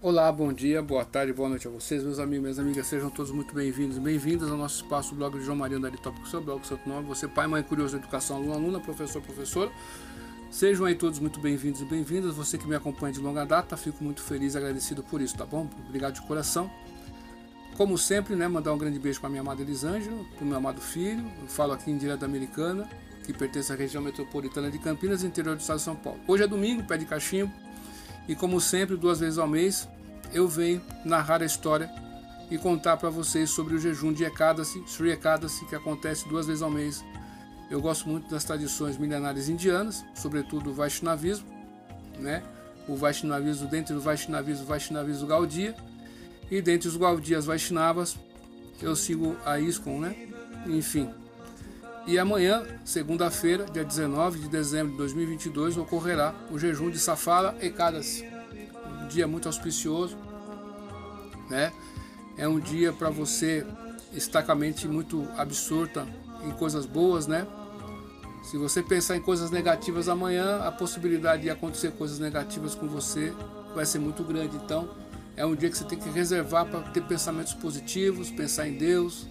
Olá, bom dia, boa tarde, boa noite a vocês, meus amigos, minhas amigas, sejam todos muito bem-vindos bem-vindas ao nosso espaço, blog de João Maria Andari Tópico, seu blog, seu nome, você pai, mãe, curioso, educação, aluno, aluna, professor, professora. Sejam aí todos muito bem-vindos e bem-vindas, você que me acompanha de longa data, fico muito feliz e agradecido por isso, tá bom? Obrigado de coração. Como sempre, né, mandar um grande beijo para minha amada Elisângela, para o meu amado filho, eu falo aqui em direto americana, que pertence à região metropolitana de Campinas, interior do estado de São Paulo. Hoje é domingo, pé de cachimbo, e como sempre, duas vezes ao mês, eu venho narrar a história e contar para vocês sobre o jejum de Ekadasi, Sri Ekadasi, que acontece duas vezes ao mês. Eu gosto muito das tradições milenares indianas, sobretudo o Vaishnavismo, né? O Vaishnavismo, dentre os Vaishnavismo, o Vaishnavismo Gaudia, e dentre os Gaudias Vaishnavas, eu sigo a ISKCON, né? Enfim. E amanhã, segunda-feira, dia 19 de dezembro de 2022, ocorrerá o jejum de Safala Ekadasi um dia muito auspicioso, né? É um dia para você estar com a mente muito absorta em coisas boas, né? Se você pensar em coisas negativas amanhã, a possibilidade de acontecer coisas negativas com você vai ser muito grande. Então, é um dia que você tem que reservar para ter pensamentos positivos, pensar em Deus,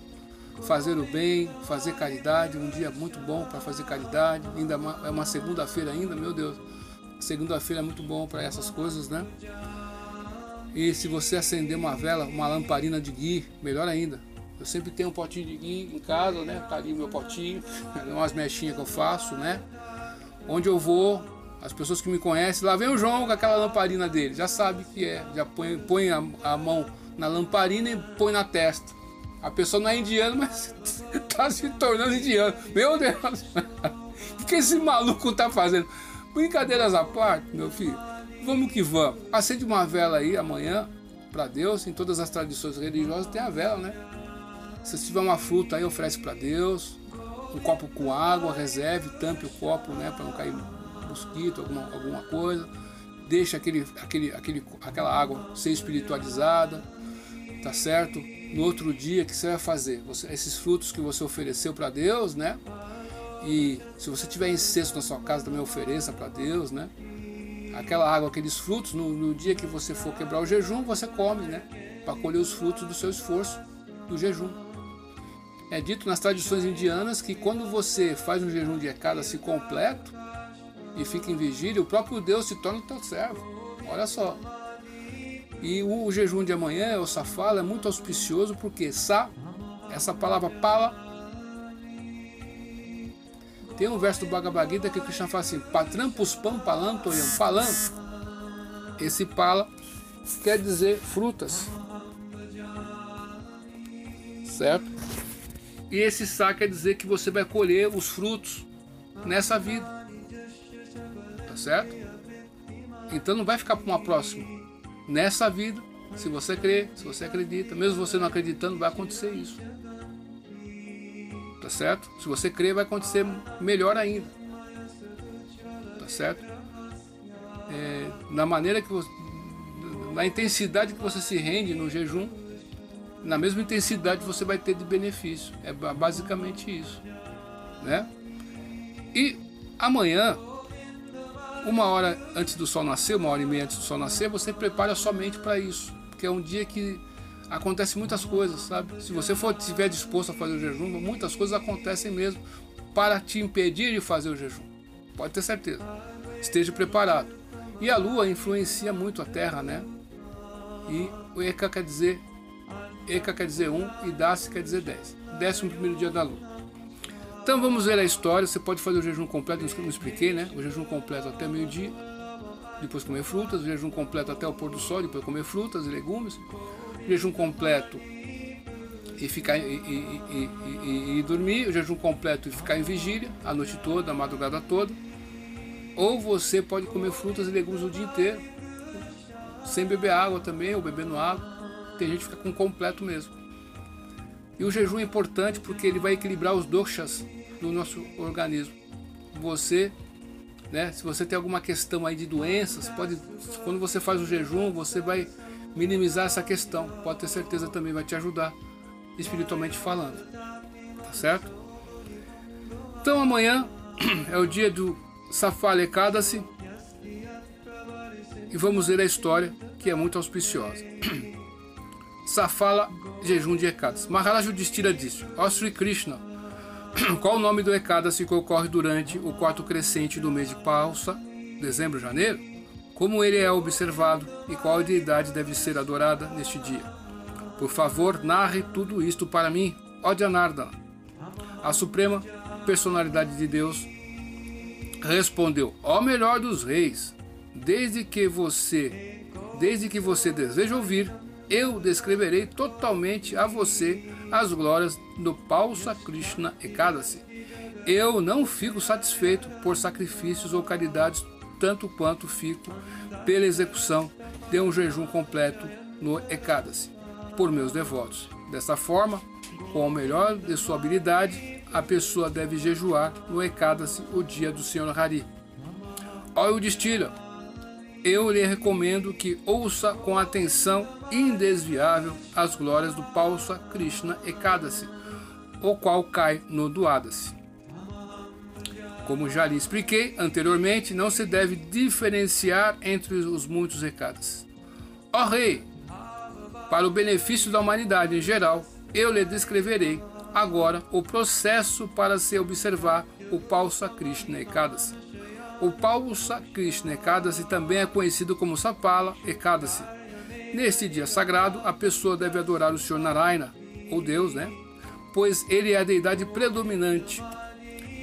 fazer o bem, fazer caridade. Um dia muito bom para fazer caridade. Ainda é uma segunda-feira ainda, meu Deus. Segunda-feira é muito bom para essas coisas, né? E se você acender uma vela, uma lamparina de gui, melhor ainda. Eu sempre tenho um potinho de gui em casa, né? Tá ali meu potinho, umas mechinhas que eu faço, né? Onde eu vou, as pessoas que me conhecem, lá vem o João com aquela lamparina dele, já sabe que é, já põe, põe a, a mão na lamparina e põe na testa. A pessoa não é indiana, mas tá se tornando indiano. Meu Deus! O que esse maluco tá fazendo? Brincadeiras à parte, meu filho, vamos que vamos. Acende uma vela aí amanhã para Deus. Em todas as tradições religiosas tem a vela, né? Se tiver uma fruta aí, oferece para Deus. Um copo com água, reserve, tampe o copo, né? Para não cair mosquito, alguma, alguma coisa. Deixa aquele, aquele, aquele, aquela água ser espiritualizada, tá certo? No outro dia, que você vai fazer? Você, esses frutos que você ofereceu para Deus, né? E se você tiver incenso na sua casa, também ofereça para Deus, né? Aquela água, aqueles frutos, no, no, dia que você for quebrar o jejum, você come, né? Para colher os frutos do seu esforço, do jejum. É dito nas tradições indianas que quando você faz um jejum de se completo e fica em vigília, o próprio Deus se torna o teu servo. Olha só. E o, jejum de amanhã, o safala, é muito auspicioso porque sa, essa palavra pala, tem um verso do Bhagavad Gita que o Krishna fala assim: Patram puspam palantoyam. Palam, esse pala quer dizer frutas. Certo? E esse sa quer dizer que você vai colher os frutos nessa vida. Tá certo? Então não vai ficar para uma próxima. Nessa vida, se você crê, se você acredita, mesmo você não acreditando, vai acontecer isso tá certo? Se você crer, vai acontecer melhor ainda, tá certo? É, na maneira que você, na intensidade que você se rende no jejum, na mesma intensidade você vai ter de benefício. É basicamente isso, né? E amanhã, uma hora antes do sol nascer, uma hora e meia antes do sol nascer, você prepara sua mente para isso, porque é um dia que acontece muitas coisas, sabe? Se você for estiver disposto a fazer o jejum, muitas coisas acontecem mesmo para te impedir de fazer o jejum. Pode ter certeza. Esteja preparado. E a lua influencia muito a terra, né? E o Eka quer dizer Eka quer dizer 1 um, e Dasi quer dizer 10. Décimo primeiro dia da lua. Então vamos ver a história. Você pode fazer o jejum completo, eu expliquei, né? O jejum completo até meio-dia, depois comer frutas, o jejum completo até o pôr do sol, depois comer frutas e legumes jejum completo e ficar e, e, e, e, dormir, o jejum completo e ficar em vigília a noite toda, a madrugada toda. Ou você pode comer frutas e legumes o dia inteiro, sem beber água também, ou bebendo água. Tem gente que fica com completo mesmo. E o jejum é importante porque ele vai equilibrar os doshas do nosso organismo. Você, né, se você tem alguma questão aí de doenças, pode, quando você faz o jejum, você vai minimizar essa questão. Pode ter certeza também vai te ajudar espiritualmente falando. Tá certo? Então amanhã é o dia do Safale Kadasi. e vamos ler a história que é muito auspiciosa. Safala, jejum de Ekadas. Maharaj Yudhishthira disse, ó Sri Krishna, qual o nome do Ekadasi que ocorre durante o quarto crescente do mês de Pausa, dezembro, janeiro? Como ele é observado e qual deidade deve ser adorada neste dia? Por favor, narre tudo isto para mim, ó Janardana. A suprema personalidade de Deus respondeu: Ó melhor dos reis, desde que você, desde que você deseja ouvir, eu descreverei totalmente a você as glórias do Pausa Krishna Ekadasi. Eu não fico satisfeito por sacrifícios ou caridades tanto quanto fico pela execução de um jejum completo no Ekadasi por meus devotos. Dessa forma, com o melhor de sua habilidade, a pessoa deve jejuar no Ekadasi o dia do Senhor Hari. Ó Yudhishthira, eu lhe recomendo que ouça com atenção indesviável as glórias do Pausa Krishna Ekadasi, o qual cai no Duadasi. Como já lhe expliquei anteriormente, não se deve diferenciar entre os muitos recados. Ó Rei, para o benefício da humanidade em geral, eu lhe descreverei agora o processo para se observar o Pausa Krishna Ekadasi. O Pausa Krishna Ekadasi também é conhecido como Sapala Ekadasi. Neste dia sagrado, a pessoa deve adorar o Senhor Narayana, ou Deus, né? Pois ele é a deidade predominante.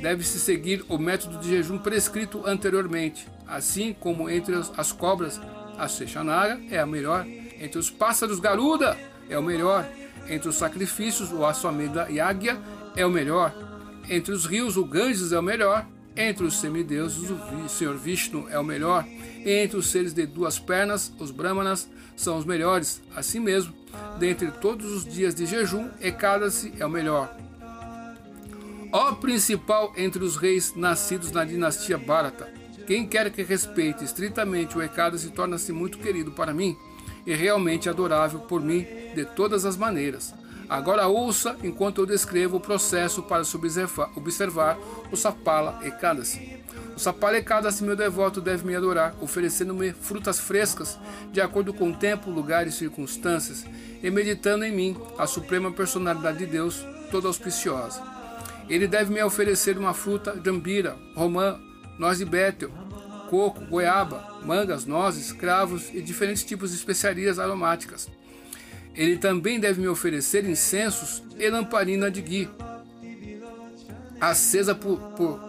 Deve-se seguir o método de jejum prescrito anteriormente, assim como entre as cobras, a Sechanaga é a melhor, entre os pássaros Garuda é o melhor, entre os sacrifícios, o Aswamedha Yagya é o melhor. Entre os rios, o Ganges é o melhor. Entre os semideuses, o Senhor Vishnu é o melhor. Entre os seres de duas pernas, os Brahmanas são os melhores. Assim mesmo, dentre todos os dias de jejum, Ekadasi é o melhor. Ó principal entre os reis nascidos na dinastia Bharata, quem quer que respeite estritamente o Ekadasi torna-se muito querido para mim e realmente adorável por mim de todas as maneiras. Agora ouça enquanto eu descrevo o processo para se observar, observar o Sapala Ekadasi. O Sapala Ekadasi, meu devoto, deve me adorar, oferecendo-me frutas frescas, de acordo com o tempo, lugar e circunstâncias, e meditando em mim, a suprema personalidade de Deus, toda auspiciosa. Ele deve me oferecer uma fruta jambira, romã, noz de bétel, coco, goiaba, mangas, nozes, cravos e diferentes tipos de especiarias aromáticas. Ele também deve me oferecer incensos e lamparina de gui, acesa por, por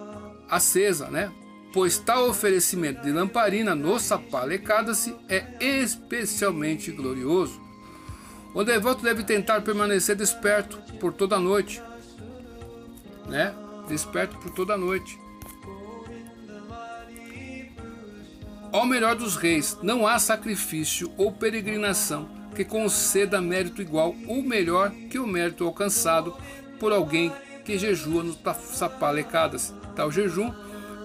acesa, né? Pois tal oferecimento de lamparina no Sapalecada-se é especialmente glorioso. O devoto deve tentar permanecer desperto por toda a noite, né? Desperto por toda a noite. Ao melhor dos reis, não há sacrifício ou peregrinação que conceda mérito igual ou melhor que o mérito alcançado por alguém que jejua no sapalecadas. Tal jejum,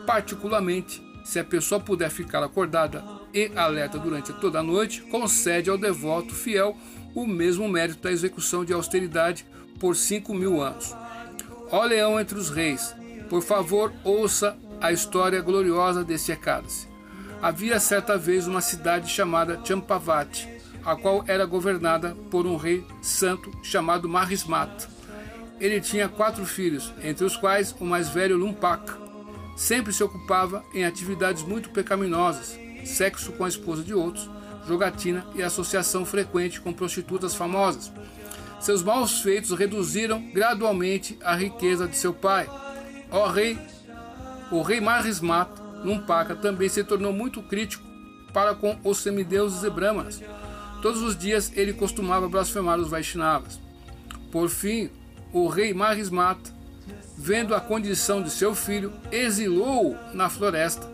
particularmente, se a pessoa puder ficar acordada e alerta durante toda a noite, concede ao devoto fiel o mesmo mérito da execução de austeridade por cinco mil anos. Ó leão entre os reis, por favor, ouça a história gloriosa desse Ecádice. Havia certa vez uma cidade chamada Champavati, a qual era governada por um rei santo chamado Mahismata. Ele tinha quatro filhos, entre os quais o mais velho Lumpaka. Sempre se ocupava em atividades muito pecaminosas, sexo com a esposa de outros, jogatina e associação frequente com prostitutas famosas. Seus maus feitos reduziram gradualmente a riqueza de seu pai. Ó rei, o rei Mahismata Numpaka também se tornou muito crítico para com os semideuses e brahmanas. Todos os dias ele costumava blasfemar os Vaishnavas. Por fim, o rei Mahismata, vendo a condição de seu filho, exilou-o na floresta.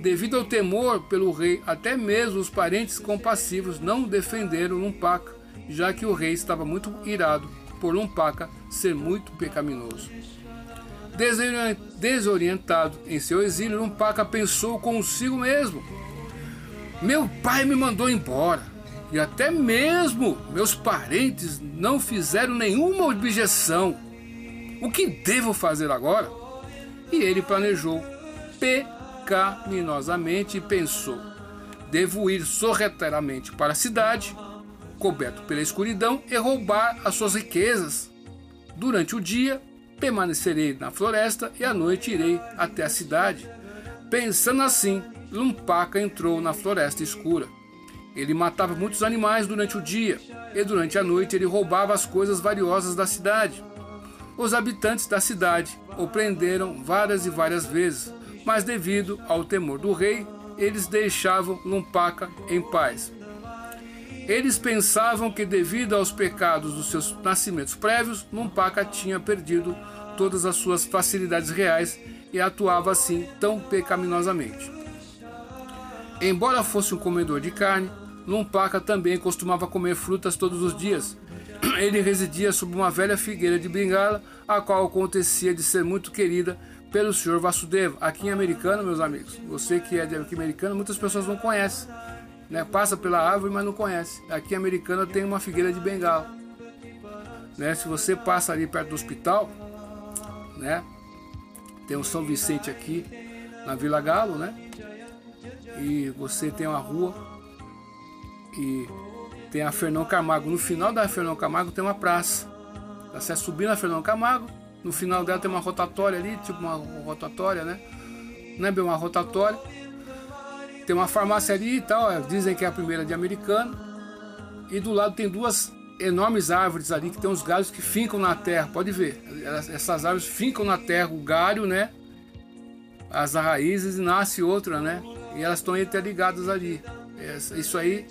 Devido ao temor pelo rei, até mesmo os parentes compassivos não defenderam Numpaka, já que o rei estava muito irado por Numpaka ser muito pecaminoso. Desorientado em seu exílio, Numpaka pensou consigo mesmo: Meu pai me mandou embora, e até mesmo meus parentes não fizeram nenhuma objeção. O que devo fazer agora? E ele planejou pecaminosamente e pensou: Devo ir sorrateiramente para a cidade, coberto pela escuridão, e roubar as suas riquezas. Durante o dia, permanecerei na floresta e à noite irei até a cidade. Pensando assim, Lumpaka entrou na floresta escura. Ele matava muitos animais durante o dia e durante a noite ele roubava as coisas valiosas da cidade. Os habitantes da cidade o prenderam várias e várias vezes, mas devido ao temor do rei, eles deixavam Lumpaka em paz. Eles pensavam que, devido aos pecados dos seus nascimentos prévios, Lumpaka tinha perdido todas as suas facilidades reais e atuava assim tão pecaminosamente. Embora fosse um comedor de carne, Lumpaka também costumava comer frutas todos os dias. Ele residia sob uma velha figueira de bengala, a qual acontecia de ser muito querida pelo Sr. Vasudeva. Aqui em Americano, meus amigos, você que é de aqui americano, muitas pessoas não conhecem. Né? Passa pela árvore, mas não conhece. Aqui em Americano tem uma figueira de bengala. Né? Se você passa ali perto do hospital, né? Tem o São Vicente aqui na Vila Galo, né? E você tem uma rua e tem a Fernão Camargo. No final da Fernão Camargo tem uma praça. Você subir na Fernão Camargo, no final dela tem uma rotatória ali, tipo uma rotatória, né? Não é bem uma rotatória. Tem uma farmácia ali e tal, é, dizem que é a primeira de americano. E do lado tem duas enormes árvores ali que tem uns galhos que fincam na terra, pode ver. Essas árvores fincam na terra o galho, né? As raízes e nasce outra, né? E elas estão interligadas ali. Isso aí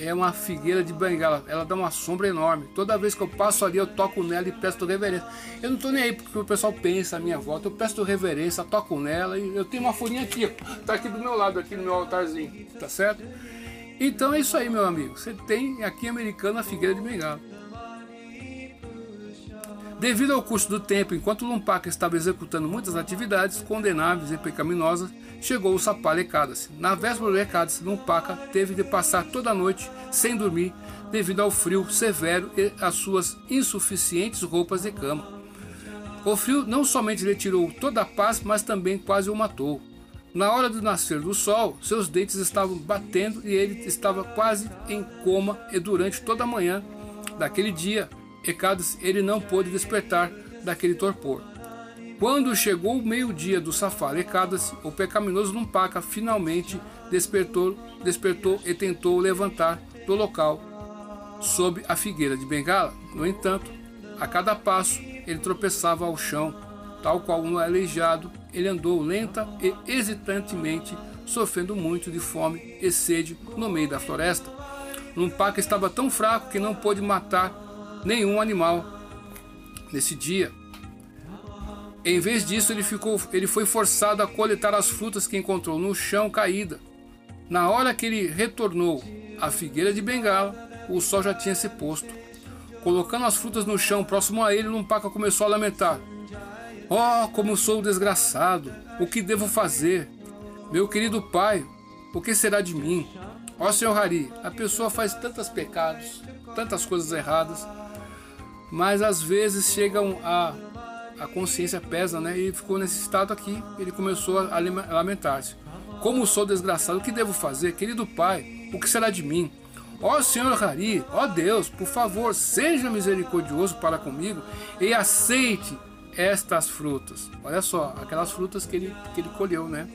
é uma figueira de bengala. Ela dá uma sombra enorme. Toda vez que eu passo ali, eu toco nela e peço reverência. Eu não tô nem aí porque o pessoal pensa a minha volta. Eu peço reverência, toco nela e eu tenho uma folhinha aqui, tá aqui do meu lado, aqui no meu altarzinho, tá certo? Então é isso aí, meu amigo. Você tem aqui americano a figueira de bengala. Devido ao custo do tempo, enquanto Lumpaka estava executando muitas atividades condenáveis e pecaminosas, chegou o Sapalekadas. Na véspera do Ekadas, Lumpaka teve de passar toda a noite sem dormir devido ao frio severo e às suas insuficientes roupas de cama. O frio não somente lhe tirou toda a paz, mas também quase o matou. Na hora do nascer do sol, seus dentes estavam batendo e ele estava quase em coma e durante toda a manhã daquele dia Ecadas ele não pôde despertar daquele torpor. Quando chegou o meio-dia do Safar Ecadas, o pecaminoso Numpaka finalmente despertou, despertou e tentou levantar do local sob a figueira de Bengala. No entanto, a cada passo ele tropeçava ao chão, tal qual um aleijado, ele andou lenta e hesitantemente, sofrendo muito de fome e sede no meio da floresta. Numpaka estava tão fraco que não pôde matar nenhum animal nesse dia. Em vez disso, ele, ficou, ele foi forçado a coletar as frutas que encontrou no chão caída. Na hora que ele retornou à figueira de Bengala, o sol já tinha se posto. Colocando as frutas no chão próximo a ele, Lumpaca começou a lamentar. Oh, como sou desgraçado! O que devo fazer? Meu querido pai, o que será de mim? Ó oh, senhor Hari, a pessoa faz tantos pecados, tantas coisas erradas, mas às vezes chegam a a consciência pesa, né? E ficou nesse estado aqui. Ele começou a lamentar-se. Como sou desgraçado, o que devo fazer, querido pai? O que será de mim? Ó Senhor Hari, ó Deus, por favor, seja misericordioso para comigo e aceite estas frutas. Olha só, aquelas frutas que ele, que ele colheu, né?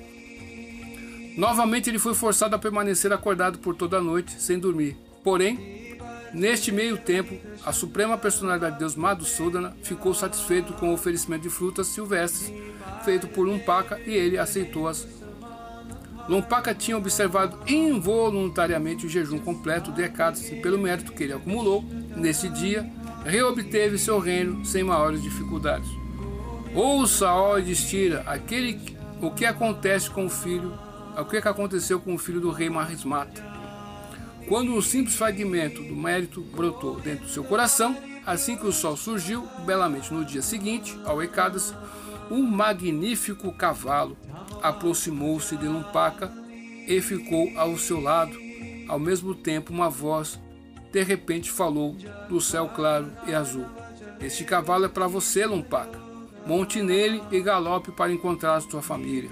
Novamente ele foi forçado a permanecer acordado por toda a noite, sem dormir. Porém, Neste meio tempo, a suprema personalidade de Deus Madhusudana ficou satisfeito com o oferecimento de frutas silvestres feito por Lumpaka e ele aceitou-as. Lumpaka tinha observado involuntariamente o jejum completo de Ekadasi e pelo mérito que ele acumulou, nesse dia, reobteve seu reino sem maiores dificuldades. Ouça, ó Edistira, aquele, o que acontece com o filho, o que aconteceu com o filho do rei Marismata. Quando um simples fragmento do mérito brotou dentro do seu coração, assim que o sol surgiu, belamente no dia seguinte, ao Ecadas, um magnífico cavalo aproximou-se de Lumpaca e ficou ao seu lado. Ao mesmo tempo, uma voz de repente falou do céu claro e azul: Este cavalo é para você, Lumpaca. Monte nele e galope para encontrar sua família.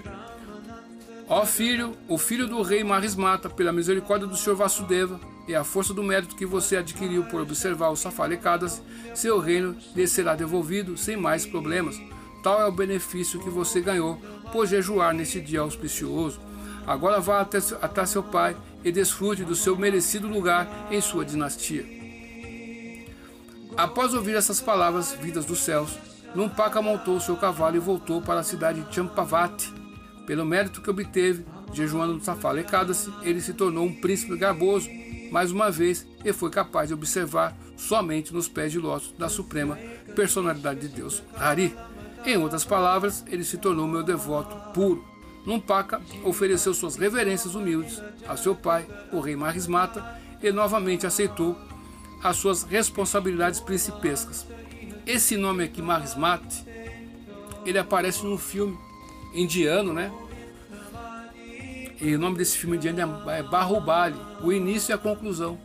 Ó filho, o filho do rei Marismata, pela misericórdia do Senhor Vasudeva e a força do mérito que você adquiriu por observar os safalecadas, seu reino lhe será devolvido sem mais problemas. Tal é o benefício que você ganhou por jejuar nesse dia auspicioso. Agora vá até, até seu pai e desfrute do seu merecido lugar em sua dinastia. Após ouvir essas palavras vindas dos céus, Numpaka montou seu cavalo e voltou para a cidade de Champavati. Pelo mérito que obteve, jejuando no Safalekadasi, ele se tornou um príncipe garboso, mais uma vez, e foi capaz de observar somente nos pés de lótus da suprema personalidade de Deus, Hari. Em outras palavras, ele se tornou meu devoto puro. Numpaka ofereceu suas reverências humildes a seu pai, o rei Marismata, e novamente aceitou as suas responsabilidades principescas. Esse nome aqui, Marismate, ele aparece num filme indiano, né? E o nome desse filme indiano é Barrubali, o início e a conclusão.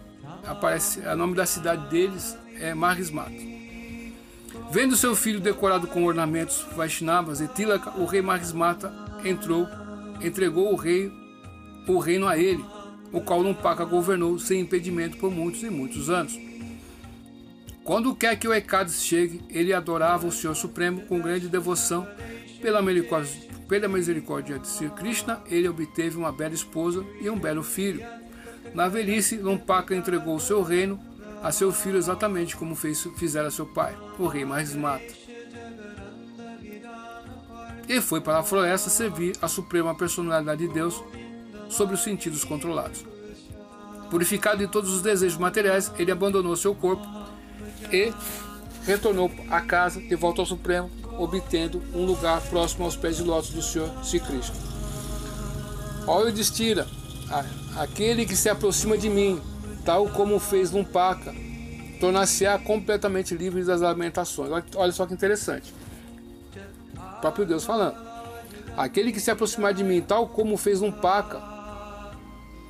Aparece, o nome da cidade deles é Marismata. Vendo seu filho decorado com ornamentos Vaishnavas e Tilaka, o rei Marismata entrou, entregou o rei o reino a ele, o qual Numpaka governou sem impedimento por muitos e muitos anos. Quando quer que o Ekades chegue, ele adorava o Senhor Supremo com grande devoção. Pela pela misericórdia de Sri Krishna, ele obteve uma bela esposa e um belo filho. Na velhice, Numpaka entregou o seu reino a seu filho exatamente como fez, fizera seu pai, o rei Marismata. E foi para a floresta servir a suprema personalidade de Deus sobre os sentidos controlados. Purificado de todos os desejos materiais, ele abandonou seu corpo e retornou à casa de volta ao Supremo, obtendo um lugar próximo aos pés de lótus do Senhor Sri Krishna. Olha o destira, aquele que se aproxima de mim, tal como fez Lumpaka, tornar-se-á completamente livre das lamentações. Olha só que interessante. O próprio Deus falando. Aquele que se aproximar de mim, tal como fez Lumpaka,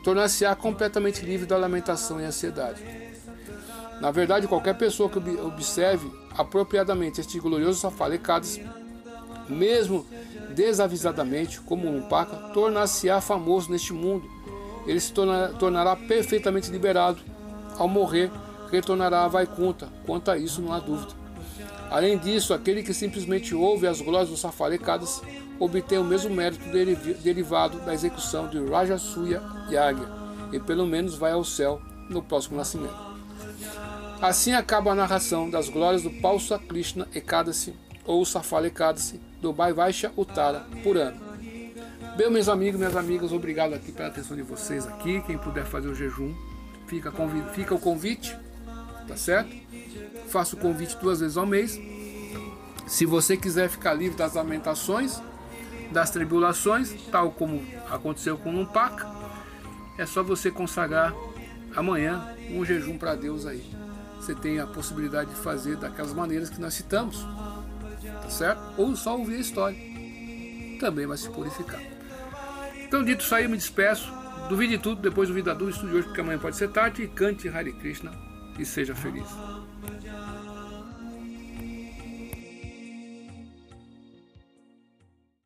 tornar-se-á completamente livre da lamentação e ansiedade. Na verdade, qualquer pessoa que observe apropriadamente este glorioso Safalecadas, mesmo desavisadamente, como um paca, tornar-se-á famoso neste mundo. Ele se tornará, tornará perfeitamente liberado. Ao morrer, retornará a Vaikunta. Quanto a isso, não há dúvida. Além disso, aquele que simplesmente ouve as glórias dos Safalecadas obtém o mesmo mérito derivado da execução de Rajasuya Yagya e pelo menos vai ao céu no próximo nascimento. Assim acaba a narração das glórias do Pausa Krishna Ekadasi ou Safala Ekadasi do Bhaivaisha Uttara por ano. Bem, meus amigos, minhas amigas, obrigado aqui pela atenção de vocês aqui. Quem puder fazer o jejum, fica, fica o convite, tá certo? Faço o convite duas vezes ao mês. Se você quiser ficar livre das lamentações, das tribulações, tal como aconteceu com o Numpaka, é só você consagrar amanhã um jejum para Deus aí você tem a possibilidade de fazer daquelas maneiras que nós citamos, tá certo? Ou só ouvir a história, também vai se purificar. Então, dito isso aí, me despeço. Duvide tudo, depois duvida dúvida, estude hoje, porque amanhã pode ser tarde. E cante Hare Krishna e seja feliz.